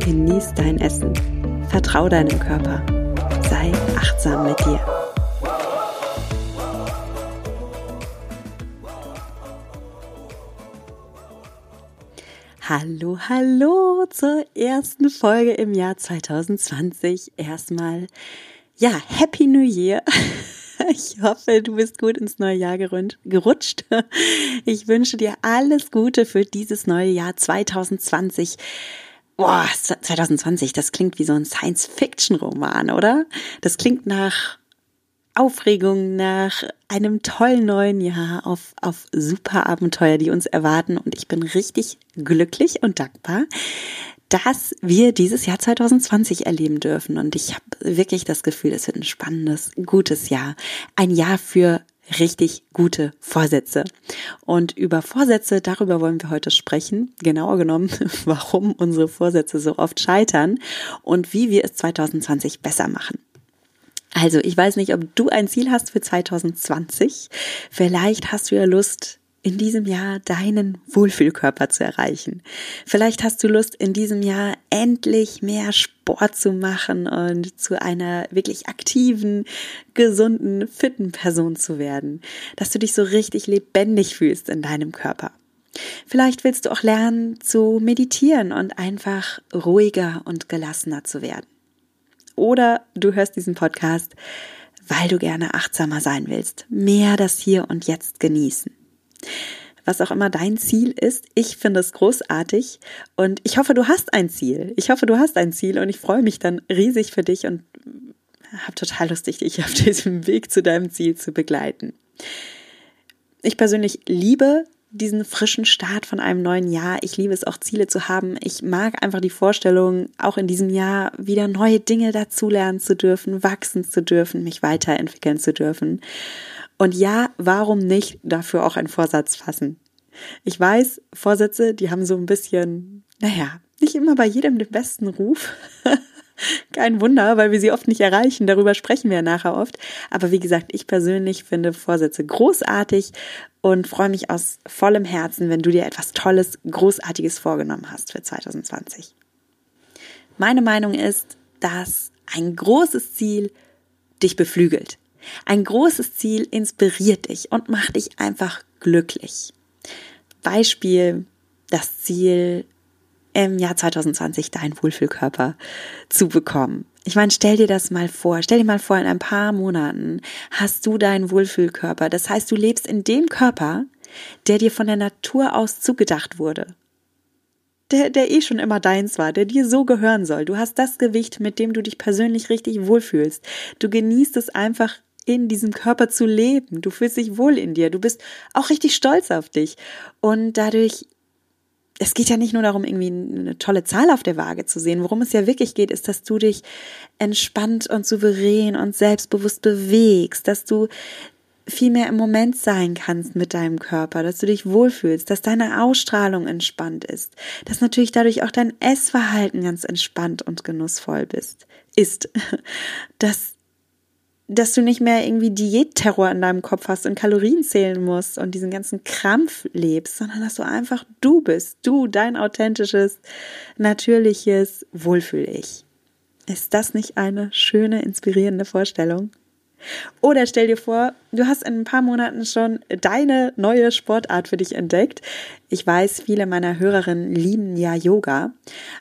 genieß dein Essen, vertrau deinem Körper, sei achtsam mit dir. Hallo, hallo zur ersten Folge im Jahr 2020. Erstmal, ja, Happy New Year. Ich hoffe, du bist gut ins neue Jahr gerutscht. Ich wünsche dir alles Gute für dieses neue Jahr 2020. Boah, 2020, das klingt wie so ein Science-Fiction-Roman, oder? Das klingt nach Aufregung, nach einem tollen neuen Jahr, auf, auf super Abenteuer, die uns erwarten. Und ich bin richtig glücklich und dankbar, dass wir dieses Jahr 2020 erleben dürfen. Und ich habe wirklich das Gefühl, es wird ein spannendes, gutes Jahr. Ein Jahr für richtig gute Vorsätze. Und über Vorsätze, darüber wollen wir heute sprechen. Genauer genommen, warum unsere Vorsätze so oft scheitern und wie wir es 2020 besser machen. Also, ich weiß nicht, ob du ein Ziel hast für 2020. Vielleicht hast du ja Lust, in diesem Jahr deinen Wohlfühlkörper zu erreichen. Vielleicht hast du Lust, in diesem Jahr endlich mehr Sport zu machen und zu einer wirklich aktiven, gesunden, fitten Person zu werden. Dass du dich so richtig lebendig fühlst in deinem Körper. Vielleicht willst du auch lernen zu meditieren und einfach ruhiger und gelassener zu werden. Oder du hörst diesen Podcast, weil du gerne achtsamer sein willst, mehr das Hier und Jetzt genießen was auch immer dein Ziel ist. Ich finde es großartig und ich hoffe, du hast ein Ziel. Ich hoffe, du hast ein Ziel und ich freue mich dann riesig für dich und habe total lustig, dich auf diesem Weg zu deinem Ziel zu begleiten. Ich persönlich liebe diesen frischen Start von einem neuen Jahr. Ich liebe es auch, Ziele zu haben. Ich mag einfach die Vorstellung, auch in diesem Jahr wieder neue Dinge dazulernen zu dürfen, wachsen zu dürfen, mich weiterentwickeln zu dürfen. Und ja, warum nicht dafür auch einen Vorsatz fassen? Ich weiß, Vorsätze, die haben so ein bisschen, naja, nicht immer bei jedem den besten Ruf. Kein Wunder, weil wir sie oft nicht erreichen. Darüber sprechen wir ja nachher oft. Aber wie gesagt, ich persönlich finde Vorsätze großartig und freue mich aus vollem Herzen, wenn du dir etwas Tolles, Großartiges vorgenommen hast für 2020. Meine Meinung ist, dass ein großes Ziel dich beflügelt. Ein großes Ziel inspiriert dich und macht dich einfach glücklich. Beispiel, das Ziel im Jahr 2020 deinen Wohlfühlkörper zu bekommen. Ich meine, stell dir das mal vor. Stell dir mal vor, in ein paar Monaten hast du deinen Wohlfühlkörper. Das heißt, du lebst in dem Körper, der dir von der Natur aus zugedacht wurde der, der eh schon immer deins war, der dir so gehören soll. Du hast das Gewicht, mit dem du dich persönlich richtig wohlfühlst. Du genießt es einfach in diesem Körper zu leben. Du fühlst dich wohl in dir. Du bist auch richtig stolz auf dich. Und dadurch, es geht ja nicht nur darum, irgendwie eine tolle Zahl auf der Waage zu sehen. Worum es ja wirklich geht, ist, dass du dich entspannt und souverän und selbstbewusst bewegst, dass du viel mehr im Moment sein kannst mit deinem Körper, dass du dich wohlfühlst, dass deine Ausstrahlung entspannt ist, dass natürlich dadurch auch dein Essverhalten ganz entspannt und genussvoll bist, ist, dass dass du nicht mehr irgendwie Diätterror in deinem Kopf hast und Kalorien zählen musst und diesen ganzen Krampf lebst, sondern dass du einfach du bist, du, dein authentisches, natürliches Wohlfühl-Ich. Ist das nicht eine schöne, inspirierende Vorstellung? Oder stell dir vor, du hast in ein paar Monaten schon deine neue Sportart für dich entdeckt. Ich weiß, viele meiner Hörerinnen lieben ja Yoga.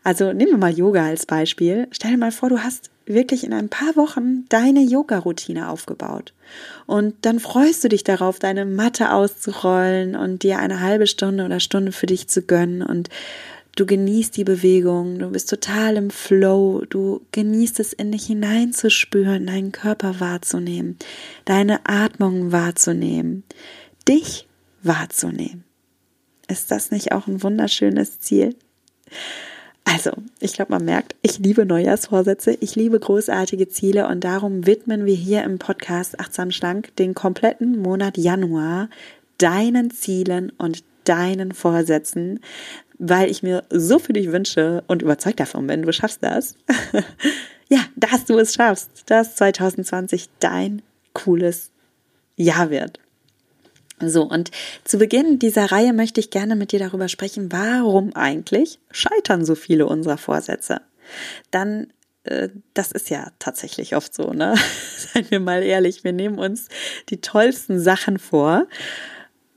Also nehmen wir mal Yoga als Beispiel. Stell dir mal vor, du hast wirklich in ein paar Wochen deine Yoga-Routine aufgebaut. Und dann freust du dich darauf, deine Matte auszurollen und dir eine halbe Stunde oder Stunde für dich zu gönnen und Du genießt die Bewegung, du bist total im Flow, du genießt es in dich hineinzuspüren, deinen Körper wahrzunehmen, deine Atmung wahrzunehmen, dich wahrzunehmen. Ist das nicht auch ein wunderschönes Ziel? Also, ich glaube, man merkt, ich liebe Neujahrsvorsätze, ich liebe großartige Ziele und darum widmen wir hier im Podcast Achtsam Schlank den kompletten Monat Januar deinen Zielen und deinen Vorsätzen, weil ich mir so für dich wünsche und überzeugt davon bin, du schaffst das. ja, dass du es schaffst, dass 2020 dein cooles Jahr wird. So, und zu Beginn dieser Reihe möchte ich gerne mit dir darüber sprechen, warum eigentlich scheitern so viele unserer Vorsätze. Dann, äh, das ist ja tatsächlich oft so, ne? Seien wir mal ehrlich, wir nehmen uns die tollsten Sachen vor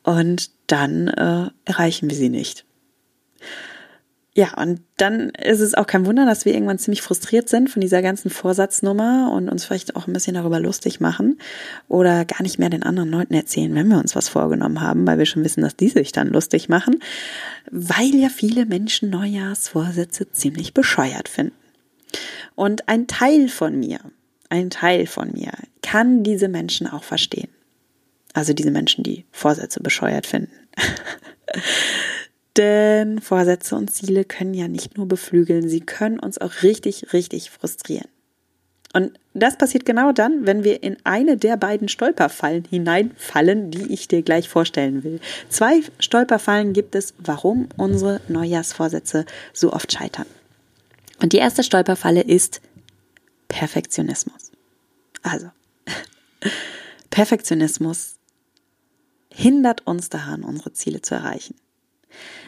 und dann äh, erreichen wir sie nicht. Ja, und dann ist es auch kein Wunder, dass wir irgendwann ziemlich frustriert sind von dieser ganzen Vorsatznummer und uns vielleicht auch ein bisschen darüber lustig machen oder gar nicht mehr den anderen Leuten erzählen, wenn wir uns was vorgenommen haben, weil wir schon wissen, dass die sich dann lustig machen, weil ja viele Menschen Neujahrsvorsätze ziemlich bescheuert finden. Und ein Teil von mir, ein Teil von mir kann diese Menschen auch verstehen. Also diese Menschen, die Vorsätze bescheuert finden. Denn Vorsätze und Ziele können ja nicht nur beflügeln, sie können uns auch richtig, richtig frustrieren. Und das passiert genau dann, wenn wir in eine der beiden Stolperfallen hineinfallen, die ich dir gleich vorstellen will. Zwei Stolperfallen gibt es, warum unsere Neujahrsvorsätze so oft scheitern. Und die erste Stolperfalle ist Perfektionismus. Also, Perfektionismus hindert uns daran, unsere Ziele zu erreichen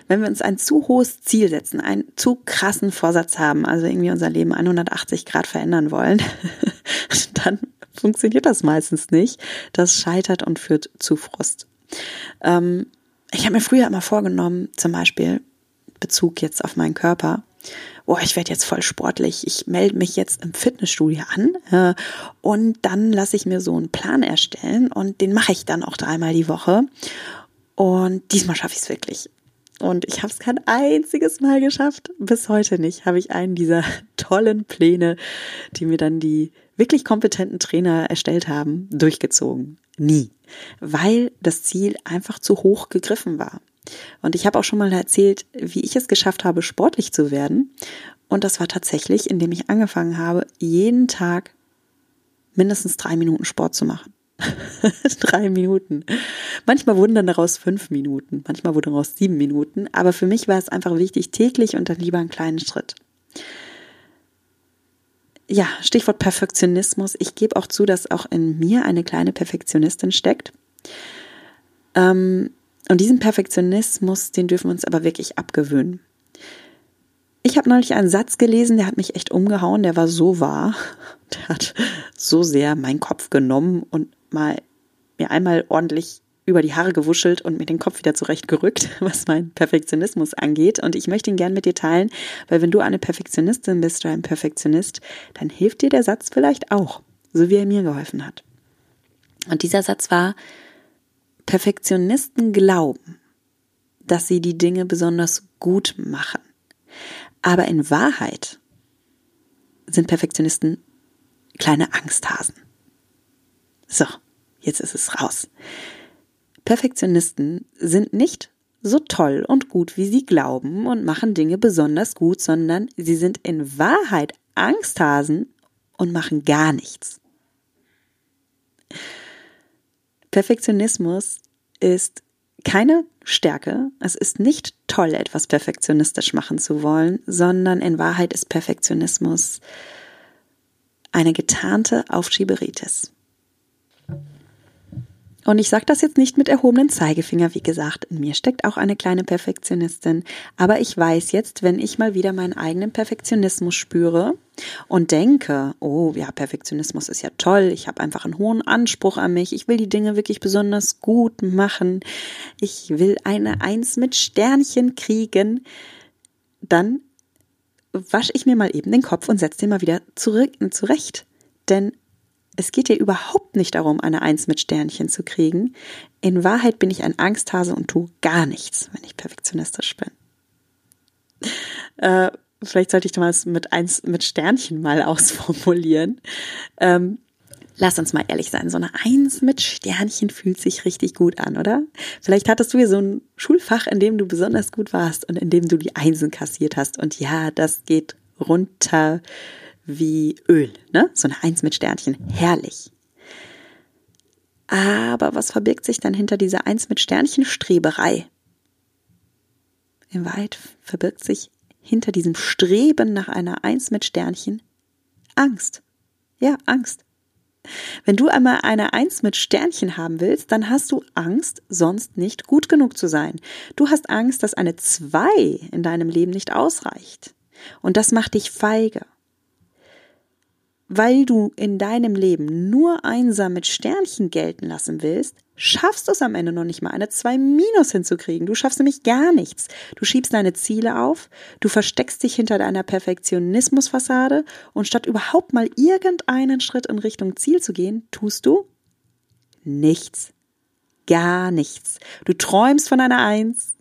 wenn wir uns ein zu hohes Ziel setzen, einen zu krassen Vorsatz haben, also irgendwie unser Leben 180 Grad verändern wollen, dann funktioniert das meistens nicht. Das scheitert und führt zu Frust. Ähm, ich habe mir früher immer vorgenommen, zum Beispiel Bezug jetzt auf meinen Körper, oh, ich werde jetzt voll sportlich, ich melde mich jetzt im Fitnessstudio an äh, und dann lasse ich mir so einen Plan erstellen und den mache ich dann auch dreimal die Woche. Und diesmal schaffe ich es wirklich. Und ich habe es kein einziges Mal geschafft. Bis heute nicht habe ich einen dieser tollen Pläne, die mir dann die wirklich kompetenten Trainer erstellt haben, durchgezogen. Nie. Weil das Ziel einfach zu hoch gegriffen war. Und ich habe auch schon mal erzählt, wie ich es geschafft habe, sportlich zu werden. Und das war tatsächlich, indem ich angefangen habe, jeden Tag mindestens drei Minuten Sport zu machen. Drei Minuten. Manchmal wurden dann daraus fünf Minuten, manchmal wurden daraus sieben Minuten, aber für mich war es einfach wichtig, täglich und dann lieber einen kleinen Schritt. Ja, Stichwort Perfektionismus. Ich gebe auch zu, dass auch in mir eine kleine Perfektionistin steckt. Ähm, und diesen Perfektionismus, den dürfen wir uns aber wirklich abgewöhnen. Ich habe neulich einen Satz gelesen, der hat mich echt umgehauen, der war so wahr. Der hat so sehr meinen Kopf genommen und mal mir einmal ordentlich über die Haare gewuschelt und mir den Kopf wieder zurechtgerückt, was mein Perfektionismus angeht. Und ich möchte ihn gern mit dir teilen, weil wenn du eine Perfektionistin bist oder ein Perfektionist, dann hilft dir der Satz vielleicht auch, so wie er mir geholfen hat. Und dieser Satz war, Perfektionisten glauben, dass sie die Dinge besonders gut machen. Aber in Wahrheit sind Perfektionisten kleine Angsthasen. So, jetzt ist es raus. Perfektionisten sind nicht so toll und gut, wie sie glauben und machen Dinge besonders gut, sondern sie sind in Wahrheit Angsthasen und machen gar nichts. Perfektionismus ist keine Stärke. Es ist nicht toll, etwas perfektionistisch machen zu wollen, sondern in Wahrheit ist Perfektionismus eine getarnte Aufschieberitis. Und ich sage das jetzt nicht mit erhobenen Zeigefinger, wie gesagt, in mir steckt auch eine kleine Perfektionistin, aber ich weiß jetzt, wenn ich mal wieder meinen eigenen Perfektionismus spüre und denke, oh ja, Perfektionismus ist ja toll, ich habe einfach einen hohen Anspruch an mich, ich will die Dinge wirklich besonders gut machen, ich will eine Eins mit Sternchen kriegen, dann wasche ich mir mal eben den Kopf und setze den mal wieder zurück, zurecht. Denn es geht dir überhaupt nicht darum, eine Eins mit Sternchen zu kriegen. In Wahrheit bin ich ein Angsthase und tue gar nichts, wenn ich perfektionistisch bin. Äh, vielleicht sollte ich das mit Eins mit Sternchen mal ausformulieren. Ähm, Lass uns mal ehrlich sein, so eine Eins mit Sternchen fühlt sich richtig gut an, oder? Vielleicht hattest du hier so ein Schulfach, in dem du besonders gut warst und in dem du die Einsen kassiert hast. Und ja, das geht runter wie Öl, ne? So eine Eins mit Sternchen. Herrlich. Aber was verbirgt sich dann hinter dieser Eins mit Sternchen Streberei? In Wahrheit verbirgt sich hinter diesem Streben nach einer Eins mit Sternchen Angst. Ja, Angst. Wenn du einmal eine Eins mit Sternchen haben willst, dann hast du Angst, sonst nicht gut genug zu sein. Du hast Angst, dass eine Zwei in deinem Leben nicht ausreicht. Und das macht dich feige weil du in deinem Leben nur einsam mit Sternchen gelten lassen willst, schaffst du es am Ende noch nicht mal, eine 2 minus hinzukriegen. Du schaffst nämlich gar nichts. Du schiebst deine Ziele auf, du versteckst dich hinter deiner Perfektionismusfassade und statt überhaupt mal irgendeinen Schritt in Richtung Ziel zu gehen, tust du nichts. Gar nichts. Du träumst von einer 1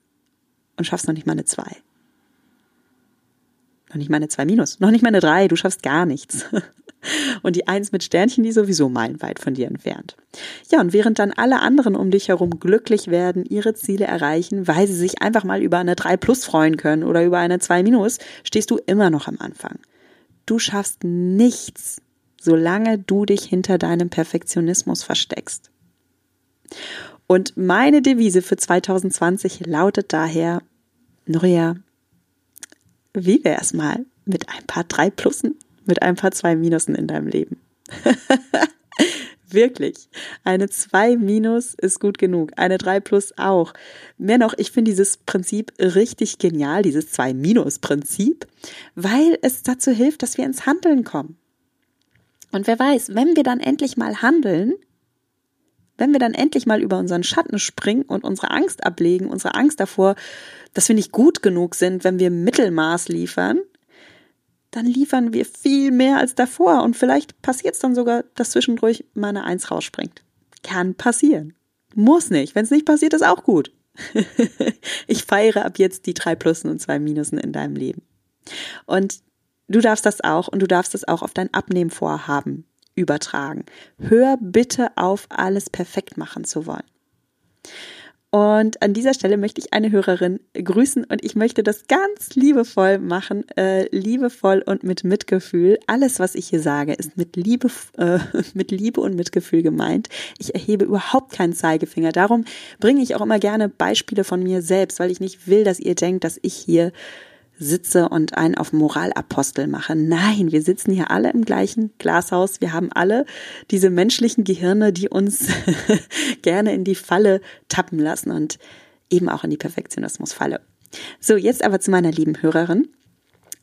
und schaffst noch nicht mal eine 2. Noch nicht mal eine 2 minus, noch nicht mal eine 3, du schaffst gar nichts. Und die Eins mit Sternchen, die sowieso meilenweit von dir entfernt. Ja, und während dann alle anderen um dich herum glücklich werden, ihre Ziele erreichen, weil sie sich einfach mal über eine 3 plus freuen können oder über eine 2 minus, stehst du immer noch am Anfang. Du schaffst nichts, solange du dich hinter deinem Perfektionismus versteckst. Und meine Devise für 2020 lautet daher, Nuria, wie wär's mal mit ein paar drei Plussen? mit ein paar zwei Minusen in deinem Leben. Wirklich. Eine 2 minus ist gut genug. Eine 3 plus auch. Mehr noch, ich finde dieses Prinzip richtig genial, dieses 2 minus Prinzip, weil es dazu hilft, dass wir ins Handeln kommen. Und wer weiß, wenn wir dann endlich mal handeln, wenn wir dann endlich mal über unseren Schatten springen und unsere Angst ablegen, unsere Angst davor, dass wir nicht gut genug sind, wenn wir Mittelmaß liefern, dann liefern wir viel mehr als davor und vielleicht passiert es dann sogar, dass zwischendurch mal eine Eins rausspringt. Kann passieren. Muss nicht. Wenn es nicht passiert, ist auch gut. ich feiere ab jetzt die drei Plussen und zwei Minusen in deinem Leben. Und du darfst das auch und du darfst das auch auf dein Abnehmvorhaben übertragen. Hör bitte auf, alles perfekt machen zu wollen. Und an dieser Stelle möchte ich eine Hörerin grüßen und ich möchte das ganz liebevoll machen, äh, liebevoll und mit Mitgefühl. Alles, was ich hier sage, ist mit Liebe, äh, mit Liebe und Mitgefühl gemeint. Ich erhebe überhaupt keinen Zeigefinger. Darum bringe ich auch immer gerne Beispiele von mir selbst, weil ich nicht will, dass ihr denkt, dass ich hier sitze und einen auf Moralapostel mache. Nein, wir sitzen hier alle im gleichen Glashaus. Wir haben alle diese menschlichen Gehirne, die uns gerne in die Falle tappen lassen und eben auch in die Perfektionismusfalle. So, jetzt aber zu meiner lieben Hörerin.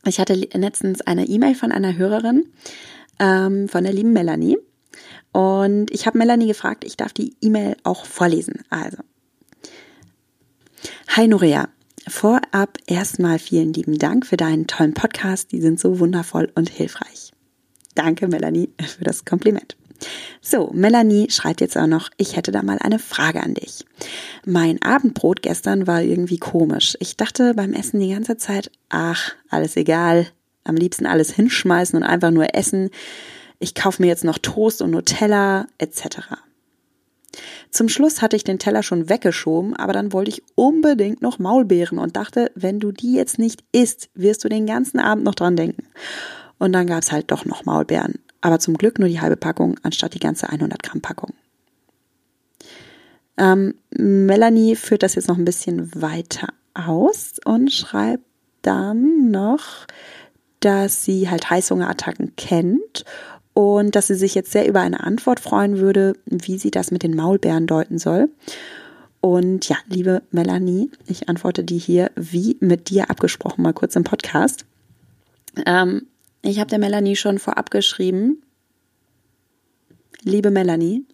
Ich hatte letztens eine E-Mail von einer Hörerin, ähm, von der lieben Melanie. Und ich habe Melanie gefragt, ich darf die E-Mail auch vorlesen. Also. Hi Norea, Vorab erstmal vielen lieben Dank für deinen tollen Podcast. Die sind so wundervoll und hilfreich. Danke, Melanie, für das Kompliment. So, Melanie schreibt jetzt auch noch, ich hätte da mal eine Frage an dich. Mein Abendbrot gestern war irgendwie komisch. Ich dachte beim Essen die ganze Zeit, ach, alles egal, am liebsten alles hinschmeißen und einfach nur essen. Ich kaufe mir jetzt noch Toast und Nutella etc. Zum Schluss hatte ich den Teller schon weggeschoben, aber dann wollte ich unbedingt noch Maulbeeren und dachte, wenn du die jetzt nicht isst, wirst du den ganzen Abend noch dran denken. Und dann gab's halt doch noch Maulbeeren. Aber zum Glück nur die halbe Packung anstatt die ganze 100 Gramm Packung. Ähm, Melanie führt das jetzt noch ein bisschen weiter aus und schreibt dann noch, dass sie halt Heißhungerattacken kennt und dass sie sich jetzt sehr über eine Antwort freuen würde, wie sie das mit den Maulbeeren deuten soll. Und ja, liebe Melanie, ich antworte dir hier wie mit dir abgesprochen, mal kurz im Podcast. Ähm, ich habe der Melanie schon vorab geschrieben, liebe Melanie,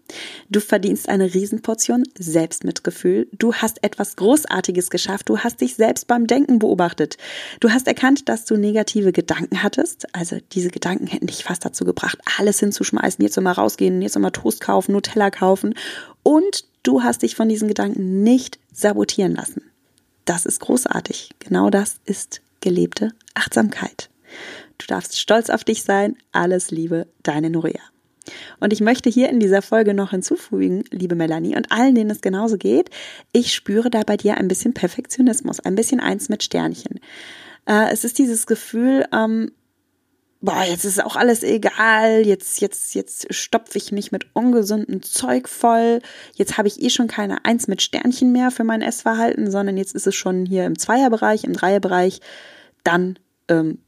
du verdienst eine Riesenportion Selbstmitgefühl. Du hast etwas Großartiges geschafft. Du hast dich selbst beim Denken beobachtet. Du hast erkannt, dass du negative Gedanken hattest. Also diese Gedanken hätten dich fast dazu gebracht, alles hinzuschmeißen, jetzt mal rausgehen, jetzt mal Toast kaufen, Nutella kaufen. Und du hast dich von diesen Gedanken nicht sabotieren lassen. Das ist großartig. Genau das ist gelebte Achtsamkeit. Du darfst stolz auf dich sein. Alles Liebe, deine Nuria. Und ich möchte hier in dieser Folge noch hinzufügen, liebe Melanie, und allen, denen es genauso geht, ich spüre da bei dir ein bisschen Perfektionismus, ein bisschen eins mit Sternchen. Äh, es ist dieses Gefühl, ähm, boah, jetzt ist auch alles egal, jetzt, jetzt, jetzt stopfe ich mich mit ungesundem Zeug voll, jetzt habe ich eh schon keine Eins mit Sternchen mehr für mein Essverhalten, sondern jetzt ist es schon hier im Zweierbereich, im Dreierbereich, dann ähm,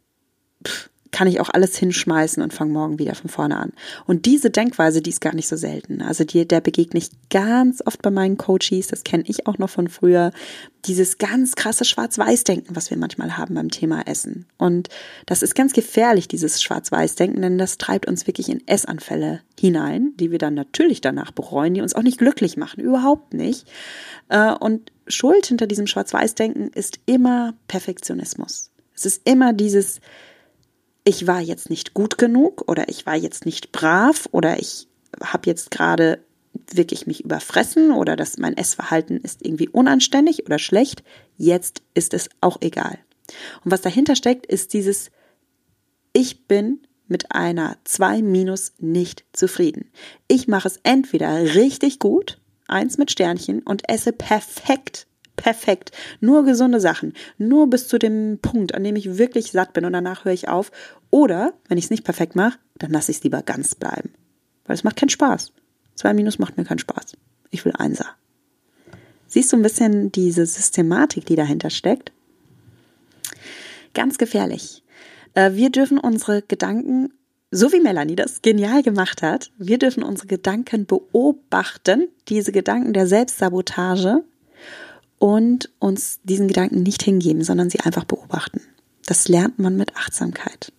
pff, kann ich auch alles hinschmeißen und fange morgen wieder von vorne an. Und diese Denkweise, die ist gar nicht so selten. Also die, der begegne ich ganz oft bei meinen Coaches, das kenne ich auch noch von früher, dieses ganz krasse Schwarz-Weiß-Denken, was wir manchmal haben beim Thema Essen. Und das ist ganz gefährlich, dieses Schwarz-Weiß-Denken, denn das treibt uns wirklich in Essanfälle hinein, die wir dann natürlich danach bereuen, die uns auch nicht glücklich machen, überhaupt nicht. Äh, und Schuld hinter diesem Schwarz-Weiß-Denken ist immer Perfektionismus. Es ist immer dieses, ich war jetzt nicht gut genug oder ich war jetzt nicht brav oder ich habe jetzt gerade wirklich mich überfressen oder dass mein Essverhalten ist irgendwie unanständig oder schlecht. Jetzt ist es auch egal. Und was dahinter steckt, ist dieses Ich bin mit einer 2 minus nicht zufrieden. Ich mache es entweder richtig gut, eins mit Sternchen, und esse perfekt perfekt. Nur gesunde Sachen. Nur bis zu dem Punkt, an dem ich wirklich satt bin und danach höre ich auf. Oder, wenn ich es nicht perfekt mache, dann lasse ich es lieber ganz bleiben. Weil es macht keinen Spaß. Zwei Minus macht mir keinen Spaß. Ich will Einser. Siehst du ein bisschen diese Systematik, die dahinter steckt? Ganz gefährlich. Äh, wir dürfen unsere Gedanken, so wie Melanie das genial gemacht hat, wir dürfen unsere Gedanken beobachten, diese Gedanken der Selbstsabotage, und uns diesen Gedanken nicht hingeben, sondern sie einfach beobachten. Das lernt man mit Achtsamkeit.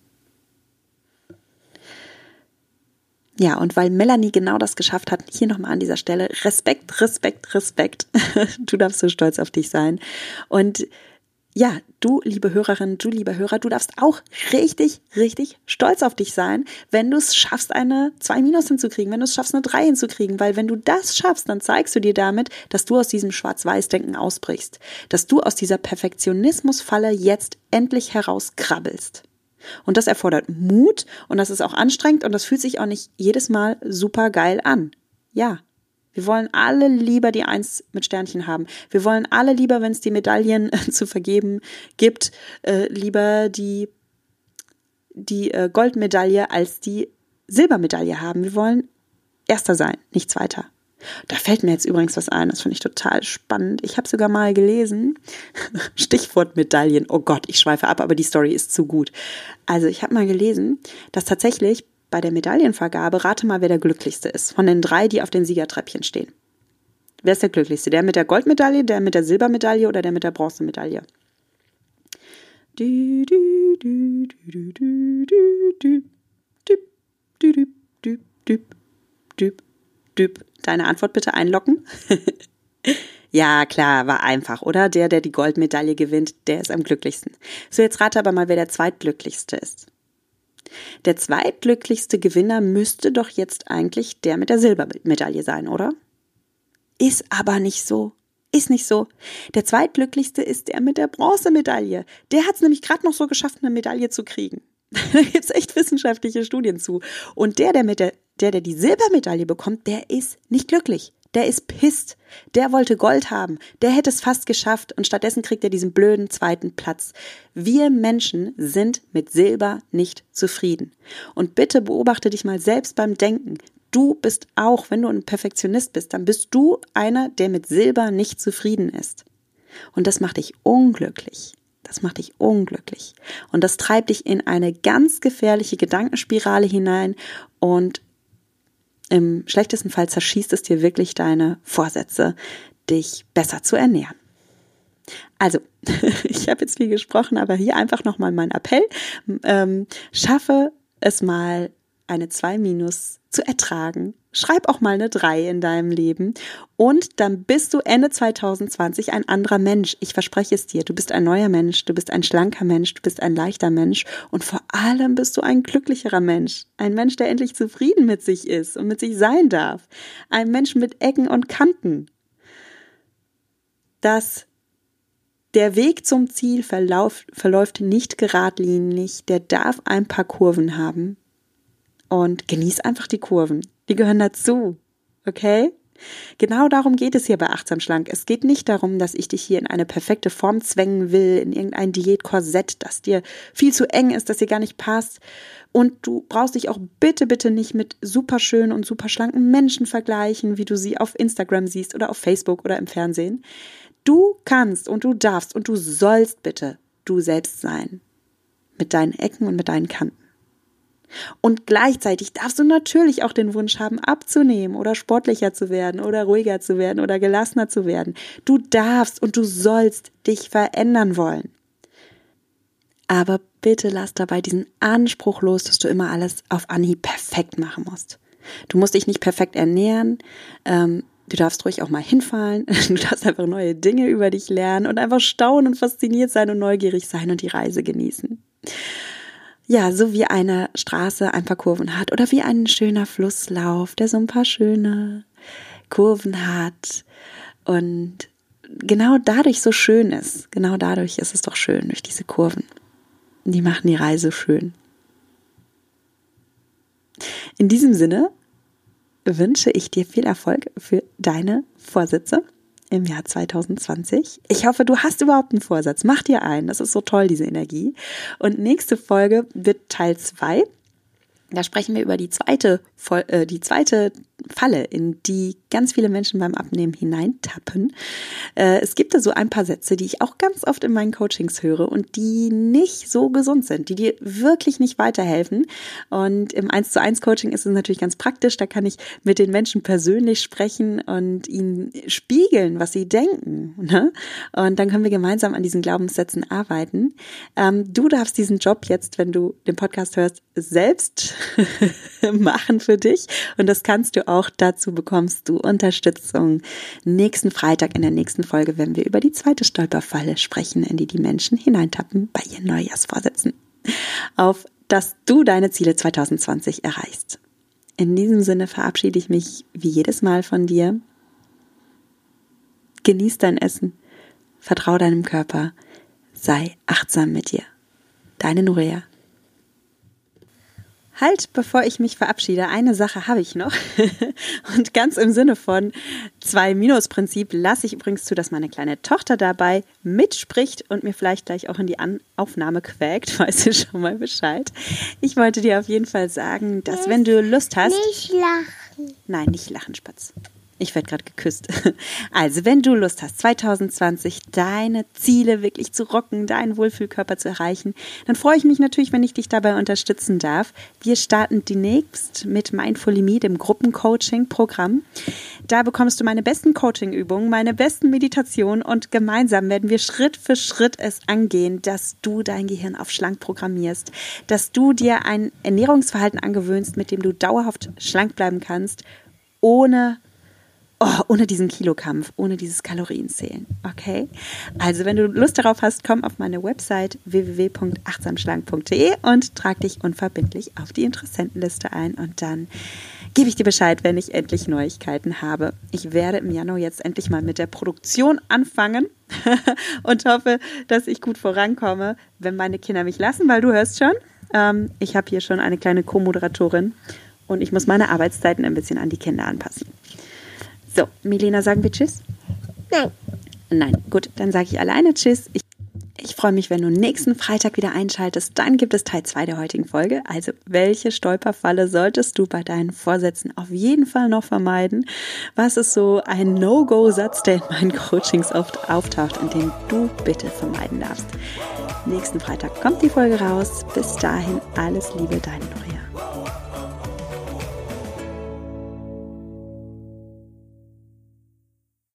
Ja, und weil Melanie genau das geschafft hat, hier nochmal an dieser Stelle Respekt, Respekt, Respekt. Du darfst so stolz auf dich sein. Und ja, du, liebe Hörerin, du, lieber Hörer, du darfst auch richtig, richtig stolz auf dich sein, wenn du es schaffst, eine 2 Minus hinzukriegen, wenn du es schaffst, eine 3 hinzukriegen, weil wenn du das schaffst, dann zeigst du dir damit, dass du aus diesem Schwarz-Weiß-Denken ausbrichst, dass du aus dieser Perfektionismusfalle jetzt endlich herauskrabbelst. Und das erfordert Mut und das ist auch anstrengend und das fühlt sich auch nicht jedes Mal super geil an. Ja, wir wollen alle lieber die Eins mit Sternchen haben. Wir wollen alle lieber, wenn es die Medaillen zu vergeben gibt, äh, lieber die, die äh, Goldmedaille als die Silbermedaille haben. Wir wollen Erster sein, nicht Zweiter. Da fällt mir jetzt übrigens was ein, das finde ich total spannend. Ich habe sogar mal gelesen, Stichwort Medaillen, oh Gott, ich schweife ab, aber die Story ist zu gut. Also ich habe mal gelesen, dass tatsächlich bei der Medaillenvergabe rate mal, wer der glücklichste ist. Von den drei, die auf den Siegertreppchen stehen. Wer ist der glücklichste? Der mit der Goldmedaille, der mit der Silbermedaille oder der mit der Bronzemedaille? Deine Antwort bitte einlocken. ja, klar, war einfach, oder? Der, der die Goldmedaille gewinnt, der ist am glücklichsten. So, jetzt rate aber mal, wer der zweitglücklichste ist. Der zweitglücklichste Gewinner müsste doch jetzt eigentlich der mit der Silbermedaille sein, oder? Ist aber nicht so. Ist nicht so. Der zweitglücklichste ist der mit der Bronzemedaille. Der hat es nämlich gerade noch so geschafft, eine Medaille zu kriegen. da gibt's echt wissenschaftliche Studien zu. Und der, der mit der, der, der die Silbermedaille bekommt, der ist nicht glücklich der ist pisst, der wollte Gold haben, der hätte es fast geschafft und stattdessen kriegt er diesen blöden zweiten Platz. Wir Menschen sind mit Silber nicht zufrieden. Und bitte beobachte dich mal selbst beim Denken. Du bist auch, wenn du ein Perfektionist bist, dann bist du einer, der mit Silber nicht zufrieden ist. Und das macht dich unglücklich. Das macht dich unglücklich. Und das treibt dich in eine ganz gefährliche Gedankenspirale hinein und im schlechtesten Fall zerschießt es dir wirklich deine Vorsätze, dich besser zu ernähren. Also, ich habe jetzt viel gesprochen, aber hier einfach nochmal mein Appell. Ähm, schaffe es mal, eine 2 minus zu ertragen. Schreib auch mal eine 3 in deinem Leben und dann bist du Ende 2020 ein anderer Mensch. Ich verspreche es dir. Du bist ein neuer Mensch, du bist ein schlanker Mensch, du bist ein leichter Mensch und vor allem bist du ein glücklicherer Mensch. Ein Mensch, der endlich zufrieden mit sich ist und mit sich sein darf. Ein Mensch mit Ecken und Kanten. Das der Weg zum Ziel verlauf, verläuft nicht geradlinig, der darf ein paar Kurven haben. und genieß einfach die Kurven. Die gehören dazu. Okay? Genau darum geht es hier bei Achtsam Schlank. Es geht nicht darum, dass ich dich hier in eine perfekte Form zwängen will, in irgendein Diätkorsett, das dir viel zu eng ist, das dir gar nicht passt. Und du brauchst dich auch bitte, bitte nicht mit super schönen und super schlanken Menschen vergleichen, wie du sie auf Instagram siehst oder auf Facebook oder im Fernsehen. Du kannst und du darfst und du sollst bitte du selbst sein. Mit deinen Ecken und mit deinen Kanten. Und gleichzeitig darfst du natürlich auch den Wunsch haben, abzunehmen oder sportlicher zu werden oder ruhiger zu werden oder gelassener zu werden. Du darfst und du sollst dich verändern wollen. Aber bitte lass dabei diesen Anspruch los, dass du immer alles auf Anhieb perfekt machen musst. Du musst dich nicht perfekt ernähren. Ähm, du darfst ruhig auch mal hinfallen. Du darfst einfach neue Dinge über dich lernen und einfach staunen und fasziniert sein und neugierig sein und die Reise genießen ja, so wie eine Straße ein paar Kurven hat oder wie ein schöner Flusslauf, der so ein paar schöne Kurven hat und genau dadurch so schön ist. Genau dadurch ist es doch schön, durch diese Kurven. Die machen die Reise schön. In diesem Sinne wünsche ich dir viel Erfolg für deine Vorsätze im Jahr 2020. Ich hoffe, du hast überhaupt einen Vorsatz. Mach dir einen. Das ist so toll, diese Energie. Und nächste Folge wird Teil zwei. Da sprechen wir über die zweite, äh, die zweite Falle, in die ganz viele Menschen beim Abnehmen hineintappen. Äh, es gibt da so ein paar Sätze, die ich auch ganz oft in meinen Coachings höre und die nicht so gesund sind, die dir wirklich nicht weiterhelfen. Und im 1 zu 1 Coaching ist es natürlich ganz praktisch. Da kann ich mit den Menschen persönlich sprechen und ihnen spiegeln, was sie denken. Ne? Und dann können wir gemeinsam an diesen Glaubenssätzen arbeiten. Ähm, du darfst diesen Job jetzt, wenn du den Podcast hörst, selbst machen für dich. Und das kannst du auch dazu bekommst du Unterstützung. Nächsten Freitag in der nächsten Folge, wenn wir über die zweite Stolperfalle sprechen, in die die Menschen hineintappen bei ihren Neujahrsvorsätzen. Auf dass du deine Ziele 2020 erreichst. In diesem Sinne verabschiede ich mich wie jedes Mal von dir. Genieß dein Essen, vertrau deinem Körper, sei achtsam mit dir. Deine Nurea. Halt, bevor ich mich verabschiede, eine Sache habe ich noch. Und ganz im Sinne von zwei Minus-Prinzip lasse ich übrigens zu, dass meine kleine Tochter dabei mitspricht und mir vielleicht gleich auch in die An Aufnahme quäkt. Weißt du schon mal Bescheid? Ich wollte dir auf jeden Fall sagen, dass wenn du Lust hast. Nicht lachen. Nein, nicht lachen, Spatz. Ich werde gerade geküsst. Also, wenn du Lust hast, 2020 deine Ziele wirklich zu rocken, deinen Wohlfühlkörper zu erreichen, dann freue ich mich natürlich, wenn ich dich dabei unterstützen darf. Wir starten demnächst mit Mindfully Me, dem Gruppencoaching-Programm. Da bekommst du meine besten Coaching-Übungen, meine besten Meditationen und gemeinsam werden wir Schritt für Schritt es angehen, dass du dein Gehirn auf schlank programmierst, dass du dir ein Ernährungsverhalten angewöhnst, mit dem du dauerhaft schlank bleiben kannst, ohne oh, ohne diesen Kilokampf, ohne dieses Kalorienzählen. Okay? Also, wenn du Lust darauf hast, komm auf meine Website www.achtsamschlank.de und trag dich unverbindlich auf die Interessentenliste ein und dann gebe ich dir Bescheid, wenn ich endlich Neuigkeiten habe. Ich werde im Januar jetzt endlich mal mit der Produktion anfangen und hoffe, dass ich gut vorankomme, wenn meine Kinder mich lassen, weil du hörst schon, ähm, ich habe hier schon eine kleine Co-Moderatorin und ich muss meine Arbeitszeiten ein bisschen an die Kinder anpassen. So, Milena, sagen wir Tschüss? Nein. Nein, gut, dann sage ich alleine Tschüss. Ich, ich freue mich, wenn du nächsten Freitag wieder einschaltest. Dann gibt es Teil 2 der heutigen Folge. Also, welche Stolperfalle solltest du bei deinen Vorsätzen auf jeden Fall noch vermeiden? Was ist so ein No-Go-Satz, der in meinen Coachings oft auftaucht und den du bitte vermeiden darfst? Nächsten Freitag kommt die Folge raus. Bis dahin alles Liebe, deine Noria.